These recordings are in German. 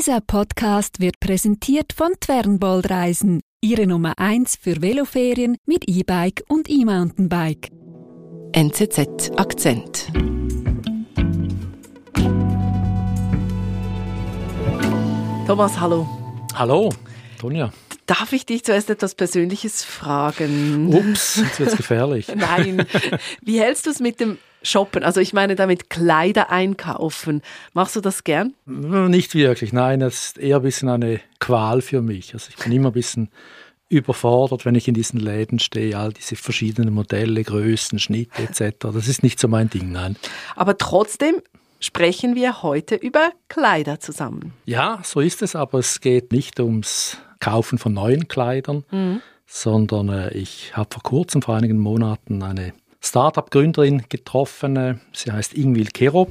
Dieser Podcast wird präsentiert von Twernbold Reisen, Ihre Nummer 1 für Veloferien mit E-Bike und E-Mountainbike. NZZ Akzent. Thomas, hallo. Hallo, Tonja. Darf ich dich zuerst etwas Persönliches fragen? Ups, jetzt wird's gefährlich. Nein. Wie hältst du es mit dem Shoppen? Also ich meine damit Kleider einkaufen. Machst du das gern? Nicht wirklich, nein. Das ist eher ein bisschen eine Qual für mich. Also ich bin immer ein bisschen überfordert, wenn ich in diesen Läden stehe, all diese verschiedenen Modelle, Größen, Schnitte etc. Das ist nicht so mein Ding, nein. Aber trotzdem sprechen wir heute über Kleider zusammen. Ja, so ist es, aber es geht nicht ums Kaufen von neuen Kleidern, mhm. sondern äh, ich habe vor kurzem, vor einigen Monaten, eine Startup-Gründerin getroffen. Äh, sie heißt Ingwil Kerop.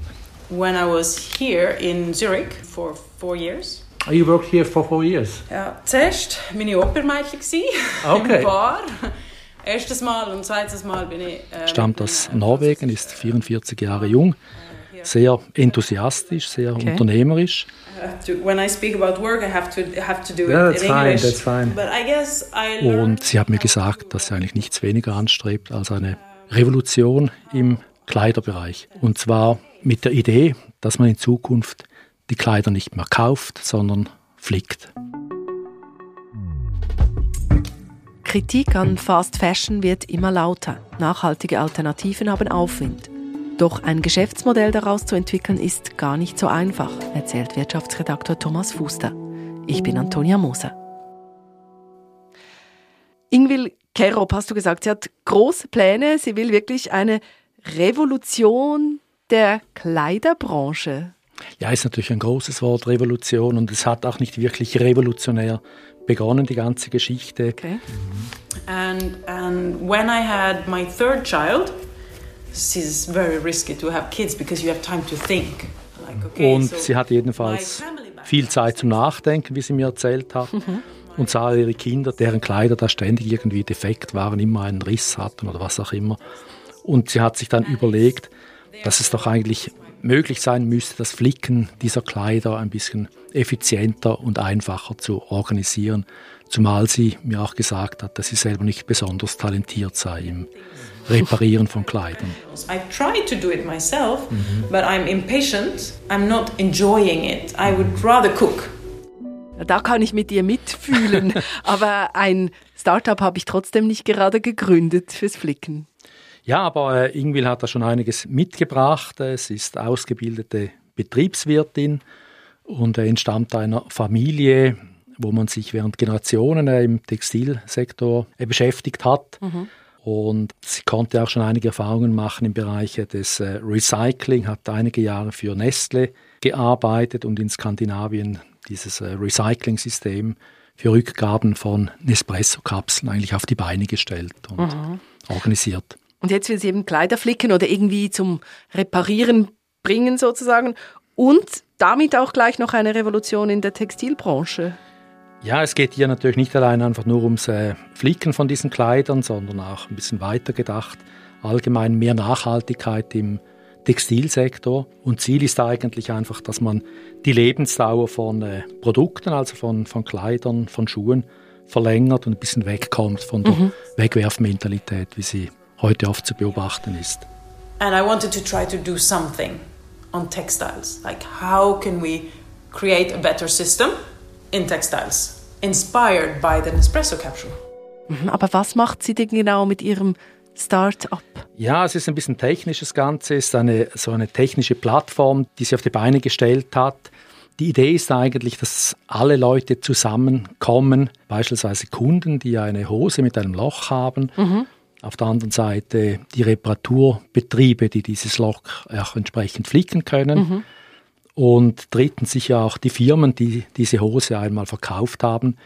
When I was here in Zurich for four years. Oh, you worked here for four years? Ja, zuerst meine Opermädchen okay. im Bar. Erstes Mal und zweites Mal bin ich... Äh, Stammt aus Norwegen, ist 44 Jahre jung sehr enthusiastisch, sehr okay. unternehmerisch. Und sie hat mir gesagt, dass sie eigentlich nichts weniger anstrebt als eine Revolution im Kleiderbereich. Und zwar mit der Idee, dass man in Zukunft die Kleider nicht mehr kauft, sondern flickt. Kritik an Fast Fashion wird immer lauter. Nachhaltige Alternativen haben Aufwind. Doch ein Geschäftsmodell daraus zu entwickeln ist gar nicht so einfach, erzählt Wirtschaftsredaktor Thomas Fuster. Ich bin Antonia Moser. Ingwil Kerop, hast du gesagt, sie hat große Pläne. Sie will wirklich eine Revolution der Kleiderbranche. Ja, ist natürlich ein großes Wort, Revolution. Und es hat auch nicht wirklich revolutionär begonnen, die ganze Geschichte. Okay. And, and when I had my third child, it's very risky to have kids because you have time to think. Like, okay, und so sie hat jedenfalls viel Zeit zum Nachdenken, wie sie mir erzählt hat. Mhm. Und sah ihre Kinder, deren Kleider da ständig irgendwie defekt waren, immer einen Riss hatten oder was auch immer. Und sie hat sich dann überlegt, dass es doch eigentlich möglich sein müsste, das Flicken dieser Kleider ein bisschen effizienter und einfacher zu organisieren. Zumal sie mir auch gesagt hat, dass sie selber nicht besonders talentiert sei im Reparieren von Kleidern. I try to do it myself, mhm. but I'm impatient. I'm not enjoying it. I would rather cook. Da kann ich mit dir mitfühlen, aber ein Startup habe ich trotzdem nicht gerade gegründet fürs Flicken. Ja, aber äh, Ingwil hat da schon einiges mitgebracht. Es ist ausgebildete Betriebswirtin und äh, entstammt einer Familie, wo man sich während Generationen äh, im Textilsektor äh, beschäftigt hat. Mhm. Und sie konnte auch schon einige Erfahrungen machen im Bereich des äh, Recycling, hat einige Jahre für Nestle gearbeitet und in Skandinavien dieses äh, Recycling-System für Rückgaben von Nespresso-Kapseln eigentlich auf die Beine gestellt und mhm. organisiert. Und jetzt will sie eben Kleider flicken oder irgendwie zum Reparieren bringen sozusagen und damit auch gleich noch eine Revolution in der Textilbranche. Ja, es geht hier natürlich nicht allein einfach nur ums äh, Flicken von diesen Kleidern, sondern auch ein bisschen weiter gedacht. Allgemein mehr Nachhaltigkeit im Textilsektor. Und Ziel ist eigentlich einfach, dass man die Lebensdauer von äh, Produkten, also von, von Kleidern, von Schuhen, verlängert und ein bisschen wegkommt von der mhm. Wegwerfmentalität, wie sie heute oft zu beobachten ist. And I wanted to try to do something on textiles. Like how can we create a better system? in textiles, inspired by the Nespresso capsule. Mhm, aber was macht sie denn genau mit ihrem Start-up? Ja, es ist ein bisschen technisches Ganze, es ist eine, so eine technische Plattform, die sie auf die Beine gestellt hat. Die Idee ist eigentlich, dass alle Leute zusammenkommen, beispielsweise Kunden, die eine Hose mit einem Loch haben. Mhm. Auf der anderen Seite die Reparaturbetriebe, die dieses Loch auch entsprechend flicken können. Mhm. Und drittens sicher auch die Firmen, die diese Hose einmal verkauft haben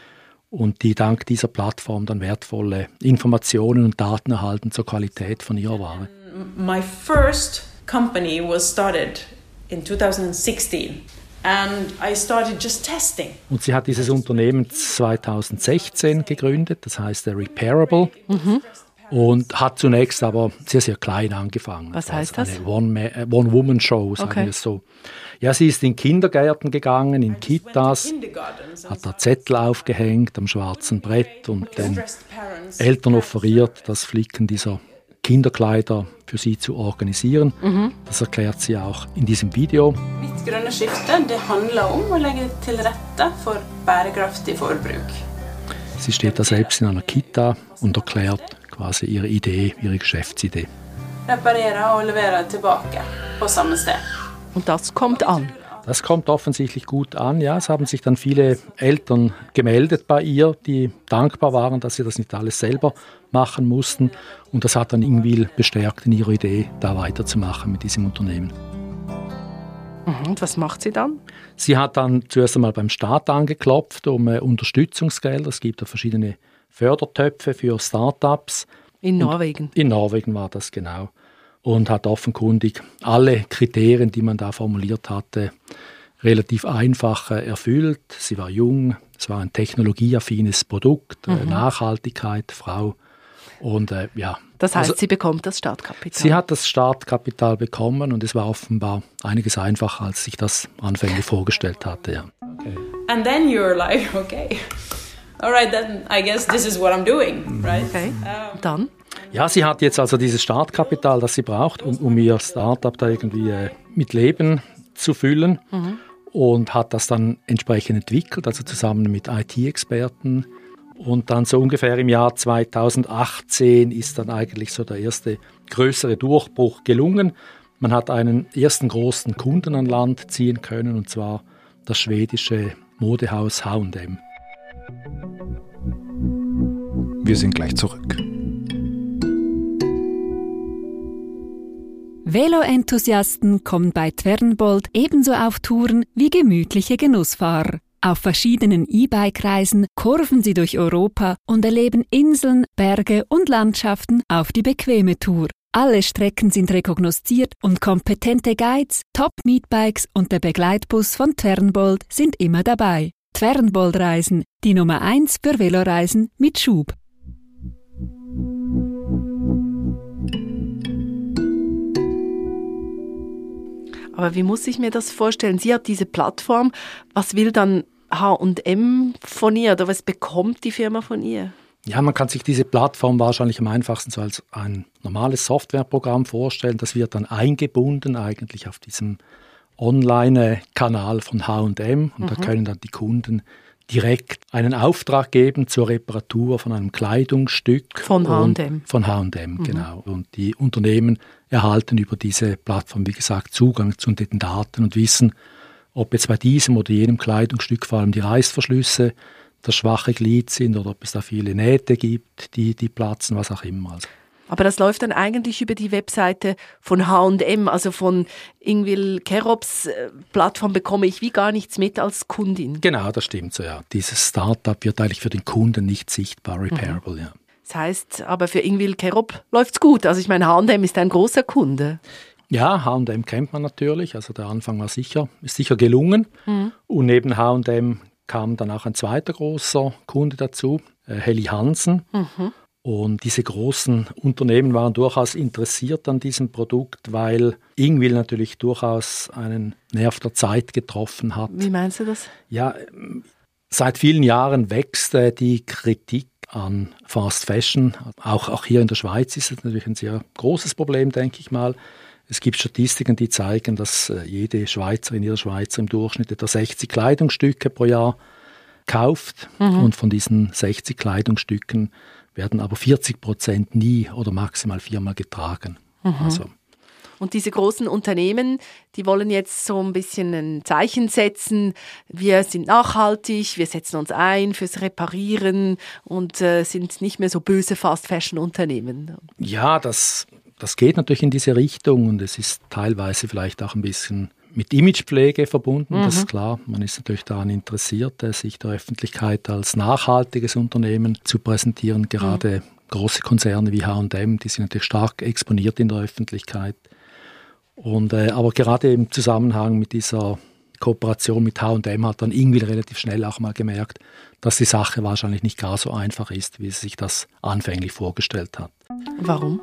und die dank dieser Plattform dann wertvolle Informationen und Daten erhalten zur Qualität von ihrer Ware. My first company was started in 2016 and I started just testing. Und sie hat dieses Unternehmen 2016 gegründet, das heißt Repairable. Mhm. Und hat zunächst aber sehr, sehr klein angefangen. Was heißt das? Eine One-Woman-Show, sagen okay. wir es so. Ja, sie ist in Kindergärten gegangen, in Kitas, hat da Zettel aufgehängt am schwarzen Brett und den Eltern offeriert, das Flicken dieser Kinderkleider für sie zu organisieren. Mhm. Das erklärt sie auch in diesem Video. Mitt grønne skifte det handler om å legge til rette for bærekraftig forbruk. Sie steht da selbst in einer Kita und erklärt quasi ihre Idee, ihre Geschäftsidee. Reparere und levere tilbake på samme sted. Und das kommt an. Das kommt offensichtlich gut an. Ja, es haben sich dann viele Eltern gemeldet bei ihr, die dankbar waren, dass sie das nicht alles selber machen mussten. Und das hat dann irgendwie bestärkt in ihrer Idee, da weiterzumachen mit diesem Unternehmen. Mhm, und was macht sie dann? Sie hat dann zuerst einmal beim Staat angeklopft um äh, Unterstützungsgelder. Es gibt da verschiedene Fördertöpfe für Start-ups. In Norwegen? Und in Norwegen war das genau und hat offenkundig alle Kriterien, die man da formuliert hatte, relativ einfach erfüllt. Sie war jung, es war ein technologieaffines Produkt, äh, mhm. Nachhaltigkeit, Frau. Und äh, ja. Das heißt, also, sie bekommt das Startkapital. Sie hat das Startkapital bekommen und es war offenbar einiges einfacher, als sich das anfänglich vorgestellt hatte. Ja. Okay. And then you're like, okay, all right, then I guess this is what I'm doing, right? Okay. Dann? Ja, sie hat jetzt also dieses Startkapital, das sie braucht, um, um ihr Startup da irgendwie äh, mit Leben zu füllen mhm. und hat das dann entsprechend entwickelt, also zusammen mit IT-Experten. Und dann so ungefähr im Jahr 2018 ist dann eigentlich so der erste größere Durchbruch gelungen. Man hat einen ersten großen Kunden an Land ziehen können, und zwar das schwedische Modehaus H&M. Wir sind gleich zurück. Velo-Enthusiasten kommen bei Twernbold ebenso auf Touren wie gemütliche Genussfahrer. Auf verschiedenen E-Bike-Reisen kurven sie durch Europa und erleben Inseln, Berge und Landschaften auf die bequeme Tour. Alle Strecken sind rekognosziert und kompetente Guides, Top-Meetbikes und der Begleitbus von Twernbold sind immer dabei. Twernbold Reisen, die Nummer 1 für Veloreisen mit Schub. Aber wie muss ich mir das vorstellen? Sie hat diese Plattform. Was will dann H&M von ihr oder was bekommt die Firma von ihr? Ja, man kann sich diese Plattform wahrscheinlich am einfachsten so als ein normales Softwareprogramm vorstellen. Das wird dann eingebunden eigentlich auf diesem Online-Kanal von H&M und mhm. da können dann die Kunden direkt einen Auftrag geben zur Reparatur von einem Kleidungsstück. Von H&M. Von H&M, mhm. genau. Und die Unternehmen erhalten über diese Plattform, wie gesagt, Zugang zu den Daten und wissen, ob jetzt bei diesem oder jenem Kleidungsstück vor allem die Reißverschlüsse das schwache Glied sind oder ob es da viele Nähte gibt, die, die platzen, was auch immer. Also aber das läuft dann eigentlich über die Webseite von H&M, also von Ingwil Kerops äh, Plattform bekomme ich wie gar nichts mit als Kundin. Genau, das stimmt so, ja. Dieses Startup wird eigentlich für den Kunden nicht sichtbar, repairable, mhm. ja. Das heißt, aber für Ingwil Kerop läuft's gut. Also ich meine, H&M ist ein großer Kunde. Ja, H&M kennt man natürlich. Also der Anfang war sicher, ist sicher gelungen. Mhm. Und neben H&M kam dann auch ein zweiter großer Kunde dazu, äh, Helly Hansen. Mhm. Und diese großen Unternehmen waren durchaus interessiert an diesem Produkt, weil Ingwil natürlich durchaus einen Nerv der Zeit getroffen hat. Wie meinst du das? Ja, seit vielen Jahren wächst äh, die Kritik an Fast Fashion. Auch, auch hier in der Schweiz ist es natürlich ein sehr großes Problem, denke ich mal. Es gibt Statistiken, die zeigen, dass äh, jede Schweizerin, jeder Schweizer im Durchschnitt etwa 60 Kleidungsstücke pro Jahr kauft. Mhm. Und von diesen 60 Kleidungsstücken werden aber 40 Prozent nie oder maximal viermal getragen. Mhm. Also, und diese großen Unternehmen, die wollen jetzt so ein bisschen ein Zeichen setzen. Wir sind nachhaltig, wir setzen uns ein fürs Reparieren und äh, sind nicht mehr so böse Fast-Fashion-Unternehmen. Ja, das, das geht natürlich in diese Richtung und es ist teilweise vielleicht auch ein bisschen mit Imagepflege verbunden. Mhm. Das ist klar. Man ist natürlich daran interessiert, äh, sich der Öffentlichkeit als nachhaltiges Unternehmen zu präsentieren. Gerade mhm. große Konzerne wie H&M, die sind natürlich stark exponiert in der Öffentlichkeit. Und, äh, aber gerade im Zusammenhang mit dieser Kooperation mit H&M hat dann irgendwie relativ schnell auch mal gemerkt, dass die Sache wahrscheinlich nicht gar so einfach ist, wie sie sich das anfänglich vorgestellt hat. Warum?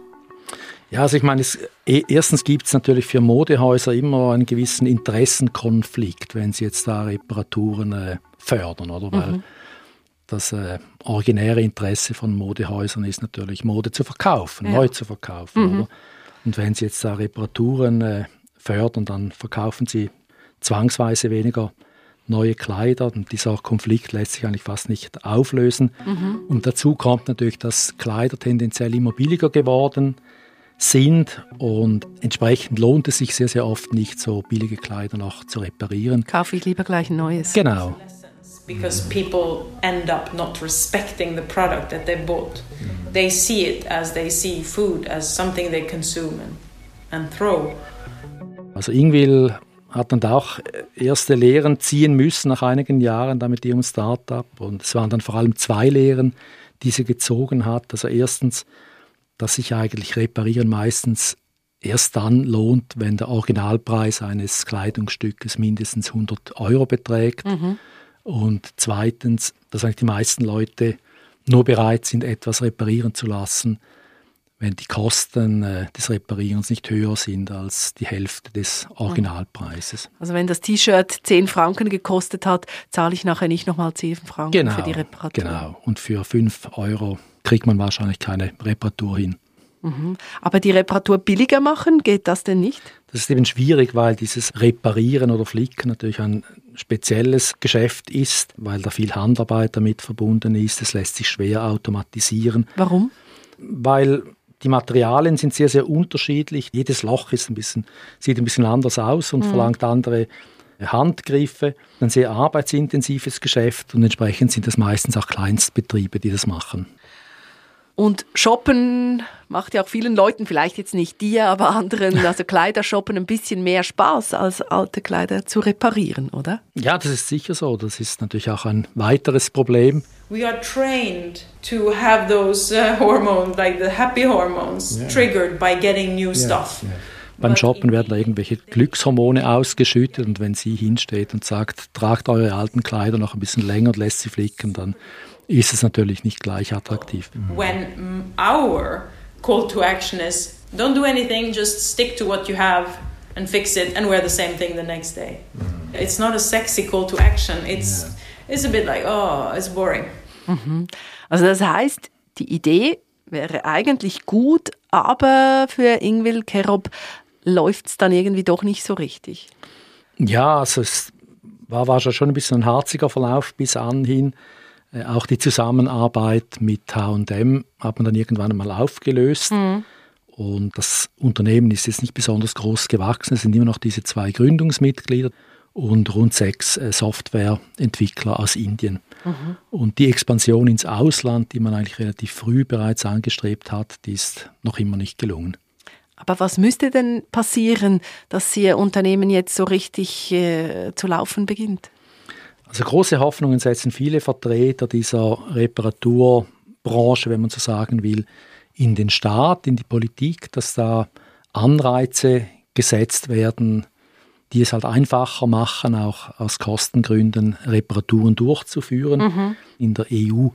Ja, also ich meine, es, e, erstens gibt es natürlich für Modehäuser immer einen gewissen Interessenkonflikt, wenn sie jetzt da Reparaturen äh, fördern, oder? Weil mhm. das äh, originäre Interesse von Modehäusern ist natürlich, Mode zu verkaufen, ja. neu zu verkaufen, mhm. oder? Und wenn sie jetzt da Reparaturen äh, fördern, dann verkaufen sie zwangsweise weniger neue Kleider und dieser Konflikt lässt sich eigentlich fast nicht auflösen. Mhm. Und dazu kommt natürlich, dass Kleider tendenziell immer billiger geworden sind und entsprechend lohnt es sich sehr, sehr oft nicht, so billige Kleider noch zu reparieren. Kaufe ich lieber gleich ein neues. Genau. Because people end up not respecting the product that they bought. They see it as they see food as something they consume and, and throw. Also Ingwil hat dann auch erste Lehren ziehen müssen nach einigen Jahren da mit ihrem Startup. Und es waren dann vor allem zwei Lehren, die sie gezogen hat. Also erstens, dass sich eigentlich Reparieren meistens erst dann lohnt, wenn der Originalpreis eines Kleidungsstückes mindestens 100 Euro beträgt. Mhm. Und zweitens, dass eigentlich die meisten Leute nur bereit sind, etwas reparieren zu lassen, wenn die Kosten äh, des Reparierens nicht höher sind als die Hälfte des Originalpreises. Also wenn das T-Shirt 10 Franken gekostet hat, zahle ich nachher nicht nochmal 10 Franken genau, für die Reparatur. Genau, und für 5 Euro kriegt man wahrscheinlich keine Reparatur hin. Mhm. Aber die Reparatur billiger machen, geht das denn nicht? Das ist eben schwierig, weil dieses Reparieren oder Flicken natürlich ein spezielles Geschäft ist, weil da viel Handarbeit damit verbunden ist. Es lässt sich schwer automatisieren. Warum? Weil die Materialien sind sehr, sehr unterschiedlich. Jedes Loch ist ein bisschen, sieht ein bisschen anders aus und mhm. verlangt andere Handgriffe. Ein sehr arbeitsintensives Geschäft und entsprechend sind es meistens auch Kleinstbetriebe, die das machen. Und Shoppen macht ja auch vielen Leuten, vielleicht jetzt nicht dir, aber anderen, also Kleidershoppen ein bisschen mehr Spaß, als alte Kleider zu reparieren, oder? Ja, das ist sicher so. Das ist natürlich auch ein weiteres Problem. We are trained to have those uh, hormones, like the happy hormones, yeah. triggered by getting new yeah. stuff. Yeah. Beim Shoppen werden da irgendwelche Glückshormone ausgeschüttet und wenn sie hinsteht und sagt, tragt eure alten Kleider noch ein bisschen länger und lässt sie flicken, dann ist es natürlich nicht gleich attraktiv. When our call to action is don't do anything, just stick to what you have and fix it and wear the same thing the next day. Mm. It's not a sexy call to action. It's it's a bit like oh, it's boring. Mhm. Also das heißt, die Idee wäre eigentlich gut, aber für Ingwill Kerob läuft es dann irgendwie doch nicht so richtig. Ja, also es war, war schon ein bisschen ein harziger Verlauf bis anhin. Äh, auch die Zusammenarbeit mit H&M hat man dann irgendwann einmal aufgelöst. Mhm. Und das Unternehmen ist jetzt nicht besonders groß gewachsen. Es sind immer noch diese zwei Gründungsmitglieder und rund sechs äh, Softwareentwickler aus Indien. Mhm. Und die Expansion ins Ausland, die man eigentlich relativ früh bereits angestrebt hat, die ist noch immer nicht gelungen. Aber was müsste denn passieren, dass Ihr Unternehmen jetzt so richtig äh, zu laufen beginnt? Also große Hoffnungen setzen viele Vertreter dieser Reparaturbranche, wenn man so sagen will, in den Staat, in die Politik, dass da Anreize gesetzt werden, die es halt einfacher machen, auch aus Kostengründen Reparaturen durchzuführen. Mhm. In der EU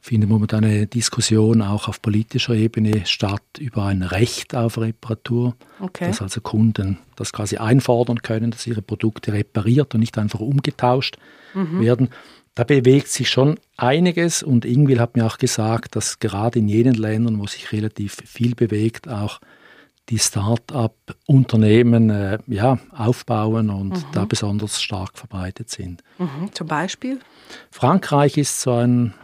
findet momentan eine Diskussion auch auf politischer Ebene statt über ein Recht auf Reparatur, okay. dass also Kunden das quasi einfordern können, dass ihre Produkte repariert und nicht einfach umgetauscht mhm. werden. Da bewegt sich schon einiges und Ingwil hat mir auch gesagt, dass gerade in jenen Ländern, wo sich relativ viel bewegt, auch die Start-up-Unternehmen äh, ja, aufbauen und mhm. da besonders stark verbreitet sind. Mhm. Zum Beispiel? Frankreich ist so ein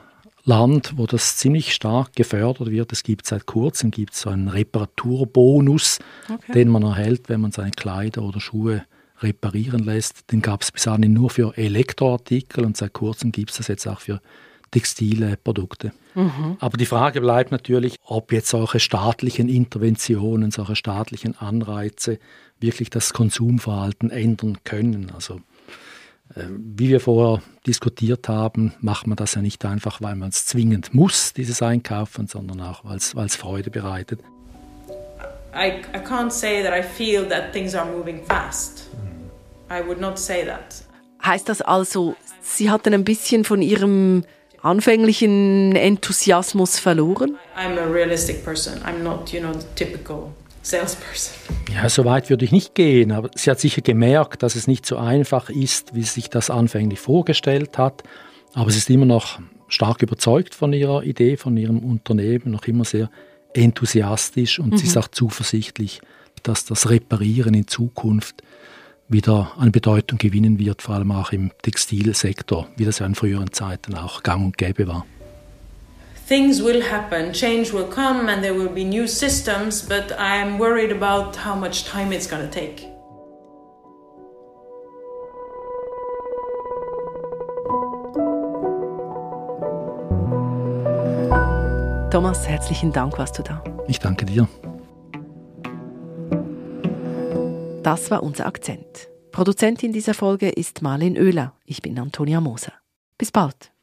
Land, wo das ziemlich stark gefördert wird. Es gibt seit kurzem gibt so einen Reparaturbonus, okay. den man erhält, wenn man seine Kleider oder Schuhe reparieren lässt. Den gab es bis dahin nur für Elektroartikel und seit kurzem gibt es das jetzt auch für textile Produkte. Mhm. Aber die Frage bleibt natürlich, ob jetzt solche staatlichen Interventionen, solche staatlichen Anreize wirklich das Konsumverhalten ändern können. Also wie wir vorher diskutiert haben, macht man das ja nicht einfach, weil man es zwingend muss, dieses Einkaufen, sondern auch, weil es Freude bereitet. I, I can't say that I feel that things are moving fast. I would not say that. Heißt das also, Sie hatten ein bisschen von Ihrem anfänglichen Enthusiasmus verloren? I'm a realistic person. I'm not, you know, the typical salesperson. Ja, so weit würde ich nicht gehen, aber sie hat sicher gemerkt, dass es nicht so einfach ist, wie sie sich das anfänglich vorgestellt hat. Aber sie ist immer noch stark überzeugt von ihrer Idee, von ihrem Unternehmen, noch immer sehr enthusiastisch und mhm. sie ist auch zuversichtlich, dass das Reparieren in Zukunft wieder an Bedeutung gewinnen wird, vor allem auch im Textilsektor, wie das ja in früheren Zeiten auch gang und gäbe war. Things will happen, change will come, and there will be new systems, but I'm worried about how much time it's going to take. Thomas, herzlichen Dank, warst du da. Ich danke dir. Das war unser Akzent. Produzentin dieser Folge ist Marlene Oehler. Ich bin Antonia Moser. Bis bald.